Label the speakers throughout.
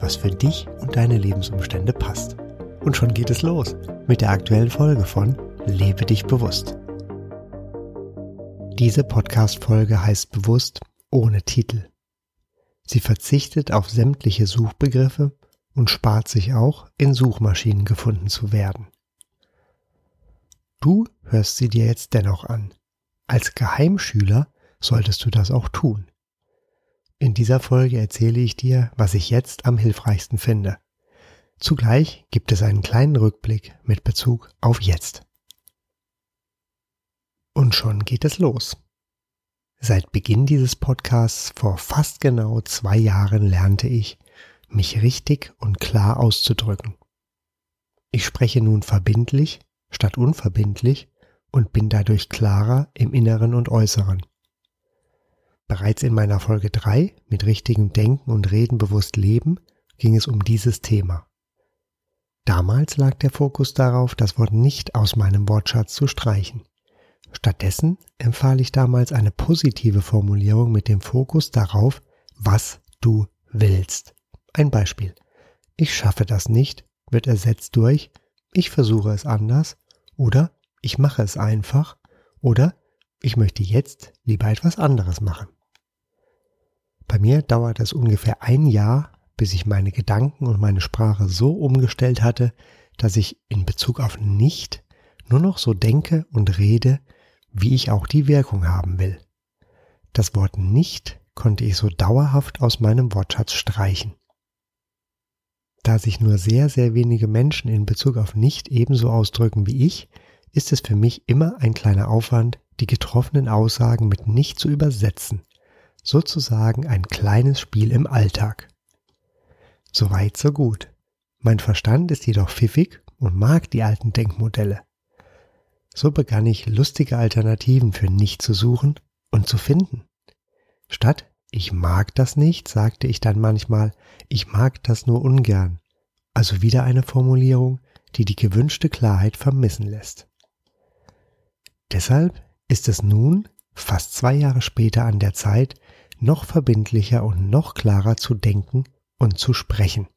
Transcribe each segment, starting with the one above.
Speaker 1: was für dich und deine Lebensumstände passt. Und schon geht es los mit der aktuellen Folge von Lebe dich bewusst. Diese Podcast-Folge heißt bewusst ohne Titel. Sie verzichtet auf sämtliche Suchbegriffe und spart sich auch, in Suchmaschinen gefunden zu werden. Du hörst sie dir jetzt dennoch an. Als Geheimschüler solltest du das auch tun. In dieser Folge erzähle ich dir, was ich jetzt am hilfreichsten finde. Zugleich gibt es einen kleinen Rückblick mit Bezug auf jetzt. Und schon geht es los. Seit Beginn dieses Podcasts vor fast genau zwei Jahren lernte ich, mich richtig und klar auszudrücken. Ich spreche nun verbindlich statt unverbindlich und bin dadurch klarer im Inneren und Äußeren. Bereits in meiner Folge 3 mit richtigem Denken und Reden bewusst leben ging es um dieses Thema. Damals lag der Fokus darauf, das Wort nicht aus meinem Wortschatz zu streichen. Stattdessen empfahl ich damals eine positive Formulierung mit dem Fokus darauf, was du willst. Ein Beispiel. Ich schaffe das nicht wird ersetzt durch ich versuche es anders oder ich mache es einfach oder ich möchte jetzt lieber etwas anderes machen. Bei mir dauert es ungefähr ein Jahr, bis ich meine Gedanken und meine Sprache so umgestellt hatte, dass ich in Bezug auf nicht nur noch so denke und rede, wie ich auch die Wirkung haben will. Das Wort nicht konnte ich so dauerhaft aus meinem Wortschatz streichen. Da sich nur sehr, sehr wenige Menschen in Bezug auf nicht ebenso ausdrücken wie ich, ist es für mich immer ein kleiner Aufwand, die getroffenen Aussagen mit nicht zu übersetzen. Sozusagen ein kleines Spiel im Alltag. So weit, so gut. Mein Verstand ist jedoch pfiffig und mag die alten Denkmodelle. So begann ich lustige Alternativen für nicht zu suchen und zu finden. Statt ich mag das nicht, sagte ich dann manchmal, ich mag das nur ungern. Also wieder eine Formulierung, die die gewünschte Klarheit vermissen lässt. Deshalb ist es nun, fast zwei Jahre später an der Zeit, noch verbindlicher und noch klarer zu denken und zu sprechen.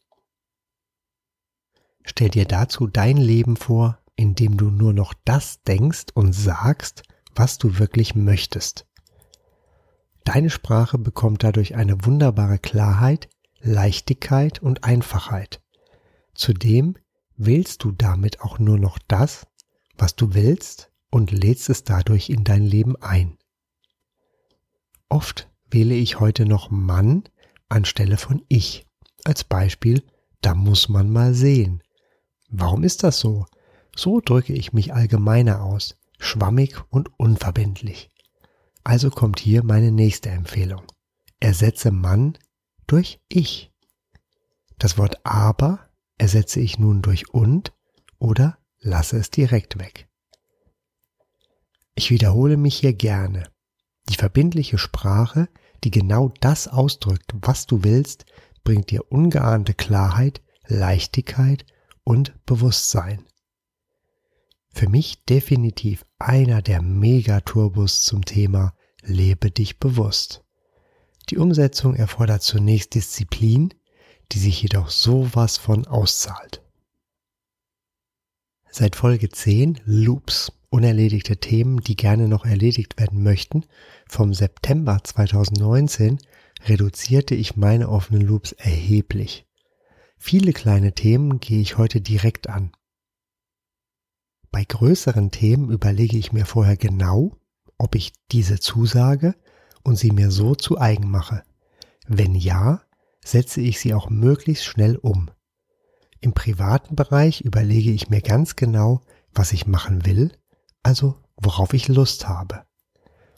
Speaker 1: Stell dir dazu dein Leben vor, in dem du nur noch das denkst und sagst, was du wirklich möchtest. Deine Sprache bekommt dadurch eine wunderbare Klarheit, Leichtigkeit und Einfachheit. Zudem wählst du damit auch nur noch das, was du willst und lädst es dadurch in dein Leben ein. Oft wähle ich heute noch Mann anstelle von ich. Als Beispiel, da muss man mal sehen. Warum ist das so? So drücke ich mich allgemeiner aus, schwammig und unverbindlich. Also kommt hier meine nächste Empfehlung. Ersetze Mann durch ich. Das Wort aber ersetze ich nun durch und oder lasse es direkt weg. Ich wiederhole mich hier gerne. Die verbindliche Sprache, die genau das ausdrückt, was du willst, bringt dir ungeahnte Klarheit, Leichtigkeit und Bewusstsein. Für mich definitiv einer der Megaturbos zum Thema Lebe dich bewusst. Die Umsetzung erfordert zunächst Disziplin, die sich jedoch sowas von auszahlt. Seit Folge 10 Loops, unerledigte Themen, die gerne noch erledigt werden möchten, vom September 2019 reduzierte ich meine offenen Loops erheblich. Viele kleine Themen gehe ich heute direkt an. Bei größeren Themen überlege ich mir vorher genau, ob ich diese zusage und sie mir so zu eigen mache. Wenn ja, setze ich sie auch möglichst schnell um. Im privaten Bereich überlege ich mir ganz genau, was ich machen will, also worauf ich Lust habe.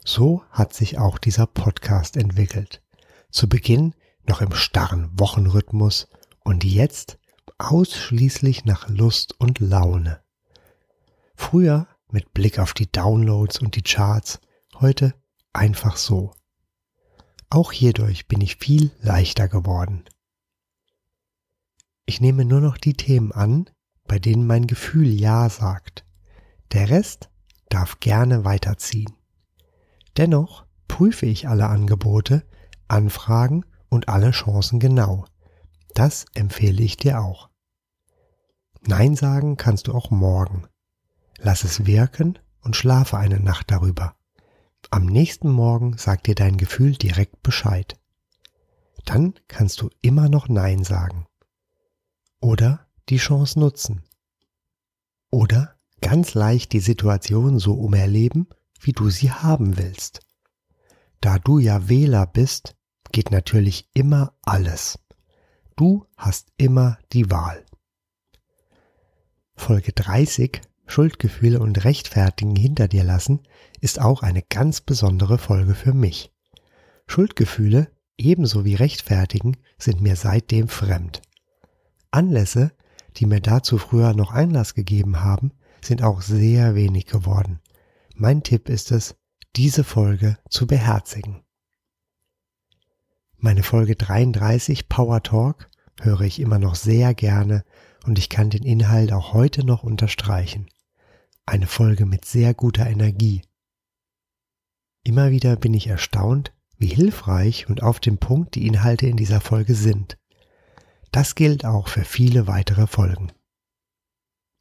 Speaker 1: So hat sich auch dieser Podcast entwickelt. Zu Beginn noch im starren Wochenrhythmus und jetzt ausschließlich nach Lust und Laune. Früher mit Blick auf die Downloads und die Charts, heute einfach so. Auch hierdurch bin ich viel leichter geworden. Ich nehme nur noch die Themen an, bei denen mein Gefühl Ja sagt. Der Rest darf gerne weiterziehen. Dennoch prüfe ich alle Angebote, Anfragen und alle Chancen genau. Das empfehle ich dir auch. Nein sagen kannst du auch morgen. Lass es wirken und schlafe eine Nacht darüber. Am nächsten Morgen sagt dir dein Gefühl direkt Bescheid. Dann kannst du immer noch Nein sagen. Oder die Chance nutzen. Oder ganz leicht die Situation so umerleben, wie du sie haben willst. Da du ja Wähler bist, geht natürlich immer alles. Du hast immer die Wahl. Folge 30 Schuldgefühle und Rechtfertigen hinter dir lassen ist auch eine ganz besondere Folge für mich. Schuldgefühle ebenso wie Rechtfertigen sind mir seitdem fremd. Anlässe, die mir dazu früher noch Einlass gegeben haben, sind auch sehr wenig geworden. Mein Tipp ist es, diese Folge zu beherzigen. Meine Folge 33 Power Talk höre ich immer noch sehr gerne und ich kann den Inhalt auch heute noch unterstreichen. Eine Folge mit sehr guter Energie. Immer wieder bin ich erstaunt, wie hilfreich und auf dem Punkt die Inhalte in dieser Folge sind. Das gilt auch für viele weitere Folgen.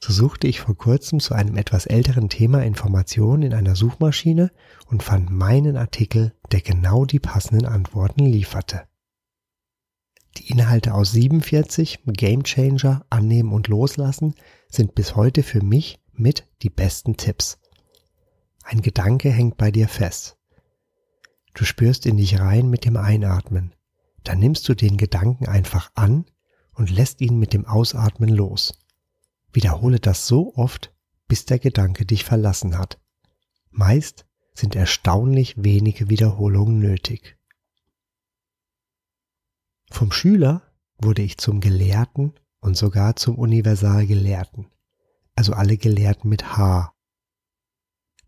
Speaker 1: So suchte ich vor kurzem zu einem etwas älteren Thema Informationen in einer Suchmaschine und fand meinen Artikel, der genau die passenden Antworten lieferte. Die Inhalte aus 47, Game Changer, Annehmen und Loslassen sind bis heute für mich mit die besten Tipps. Ein Gedanke hängt bei dir fest. Du spürst in dich rein mit dem Einatmen. Dann nimmst du den Gedanken einfach an und lässt ihn mit dem Ausatmen los. Wiederhole das so oft, bis der Gedanke dich verlassen hat. Meist sind erstaunlich wenige Wiederholungen nötig. Vom Schüler wurde ich zum Gelehrten und sogar zum Universalgelehrten, also alle Gelehrten mit H.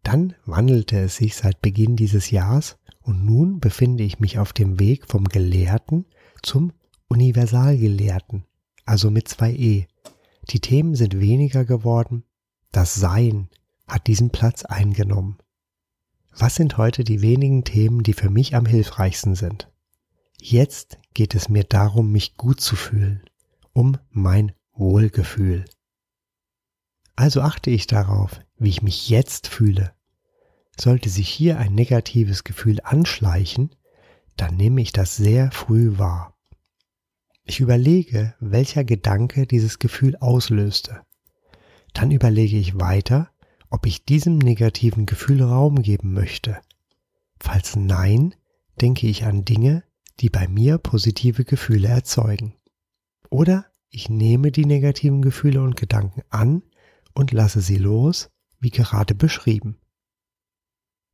Speaker 1: Dann wandelte es sich seit Beginn dieses Jahres und nun befinde ich mich auf dem Weg vom Gelehrten zum Universalgelehrten, also mit zwei E. Die Themen sind weniger geworden, das Sein hat diesen Platz eingenommen. Was sind heute die wenigen Themen, die für mich am hilfreichsten sind? Jetzt geht es mir darum, mich gut zu fühlen, um mein Wohlgefühl. Also achte ich darauf, wie ich mich jetzt fühle. Sollte sich hier ein negatives Gefühl anschleichen, dann nehme ich das sehr früh wahr. Ich überlege, welcher Gedanke dieses Gefühl auslöste. Dann überlege ich weiter, ob ich diesem negativen Gefühl Raum geben möchte. Falls nein, denke ich an Dinge, die bei mir positive Gefühle erzeugen. Oder ich nehme die negativen Gefühle und Gedanken an und lasse sie los, wie gerade beschrieben.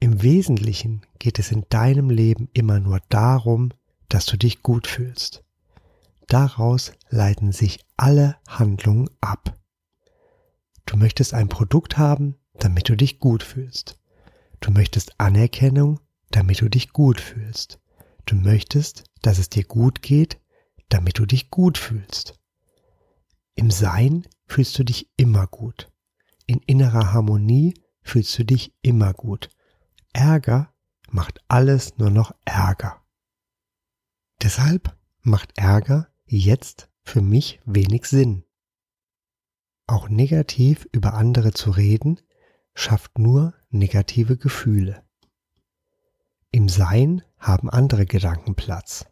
Speaker 1: Im Wesentlichen geht es in deinem Leben immer nur darum, dass du dich gut fühlst. Daraus leiten sich alle Handlungen ab. Du möchtest ein Produkt haben, damit du dich gut fühlst. Du möchtest Anerkennung, damit du dich gut fühlst. Du möchtest, dass es dir gut geht, damit du dich gut fühlst. Im Sein fühlst du dich immer gut. In innerer Harmonie fühlst du dich immer gut. Ärger macht alles nur noch Ärger. Deshalb macht Ärger jetzt für mich wenig Sinn. Auch negativ über andere zu reden, schafft nur negative Gefühle. Im Sein haben andere Gedanken Platz.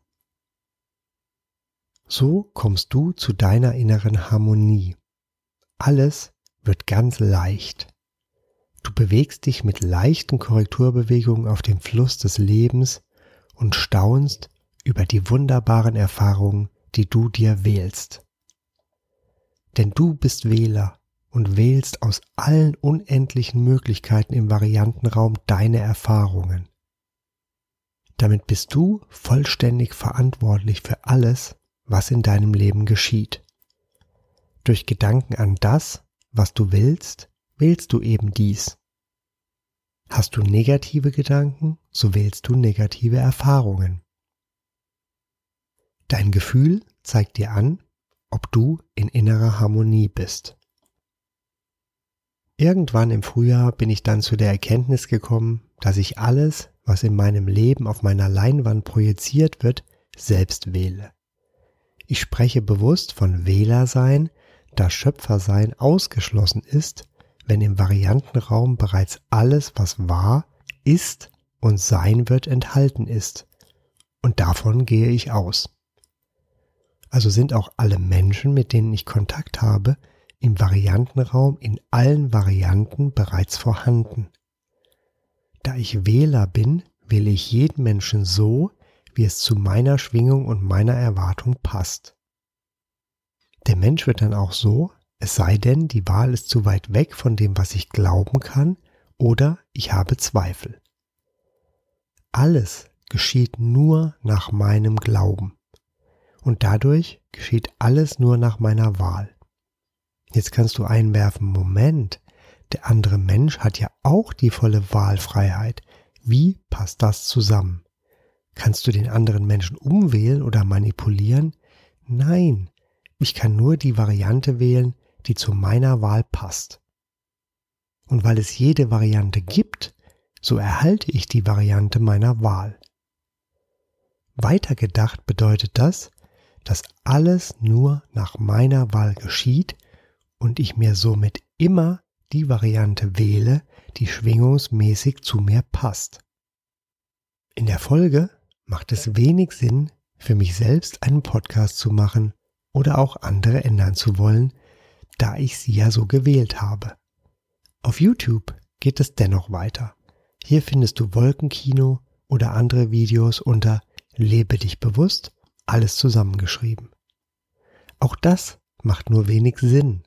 Speaker 1: So kommst du zu deiner inneren Harmonie. Alles wird ganz leicht. Du bewegst dich mit leichten Korrekturbewegungen auf dem Fluss des Lebens und staunst über die wunderbaren Erfahrungen, die du dir wählst. Denn du bist Wähler und wählst aus allen unendlichen Möglichkeiten im Variantenraum deine Erfahrungen. Damit bist du vollständig verantwortlich für alles, was in deinem Leben geschieht. Durch Gedanken an das, was du willst, wählst du eben dies. Hast du negative Gedanken, so wählst du negative Erfahrungen. Dein Gefühl zeigt dir an, ob du in innerer Harmonie bist. Irgendwann im Frühjahr bin ich dann zu der Erkenntnis gekommen, dass ich alles, was in meinem Leben auf meiner Leinwand projiziert wird, selbst wähle. Ich spreche bewusst von Wählersein, da Schöpfersein ausgeschlossen ist, wenn im Variantenraum bereits alles, was war, ist und sein wird, enthalten ist. Und davon gehe ich aus. Also sind auch alle Menschen, mit denen ich Kontakt habe, im Variantenraum in allen Varianten bereits vorhanden. Da ich Wähler bin, wähle ich jeden Menschen so, wie es zu meiner Schwingung und meiner Erwartung passt. Der Mensch wird dann auch so, es sei denn, die Wahl ist zu weit weg von dem, was ich glauben kann, oder ich habe Zweifel. Alles geschieht nur nach meinem Glauben. Und dadurch geschieht alles nur nach meiner Wahl. Jetzt kannst du einwerfen, Moment, der andere Mensch hat ja auch die volle Wahlfreiheit. Wie passt das zusammen? Kannst du den anderen Menschen umwählen oder manipulieren? Nein, ich kann nur die Variante wählen, die zu meiner Wahl passt. Und weil es jede Variante gibt, so erhalte ich die Variante meiner Wahl. Weitergedacht bedeutet das, dass alles nur nach meiner Wahl geschieht und ich mir somit immer die Variante wähle, die schwingungsmäßig zu mir passt. In der Folge macht es wenig Sinn, für mich selbst einen Podcast zu machen oder auch andere ändern zu wollen, da ich sie ja so gewählt habe. Auf YouTube geht es dennoch weiter. Hier findest du Wolkenkino oder andere Videos unter Lebe dich bewusst, alles zusammengeschrieben. Auch das macht nur wenig Sinn.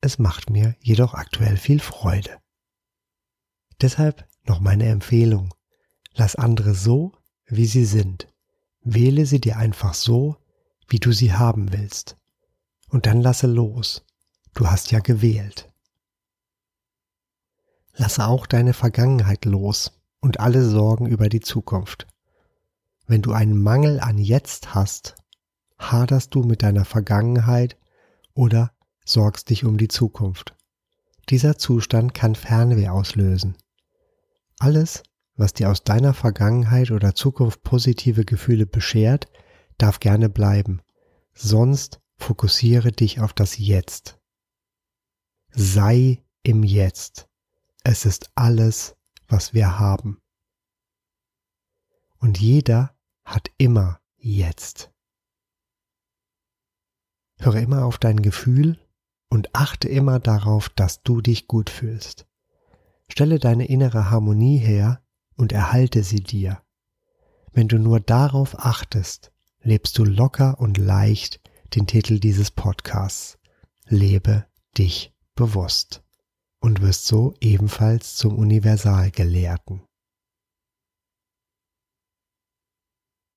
Speaker 1: Es macht mir jedoch aktuell viel Freude. Deshalb noch meine Empfehlung. Lass andere so, wie sie sind. Wähle sie dir einfach so, wie du sie haben willst. Und dann lasse los. Du hast ja gewählt. Lasse auch deine Vergangenheit los und alle Sorgen über die Zukunft. Wenn du einen Mangel an Jetzt hast, haderst du mit deiner Vergangenheit oder sorgst dich um die Zukunft. Dieser Zustand kann Fernweh auslösen. Alles, was dir aus deiner Vergangenheit oder Zukunft positive Gefühle beschert, darf gerne bleiben. Sonst fokussiere dich auf das Jetzt. Sei im Jetzt. Es ist alles, was wir haben. Und jeder hat immer Jetzt. Höre immer auf dein Gefühl und achte immer darauf, dass du dich gut fühlst. Stelle deine innere Harmonie her und erhalte sie dir. Wenn du nur darauf achtest, lebst du locker und leicht den Titel dieses Podcasts. Lebe dich bewusst und wirst so ebenfalls zum Universalgelehrten.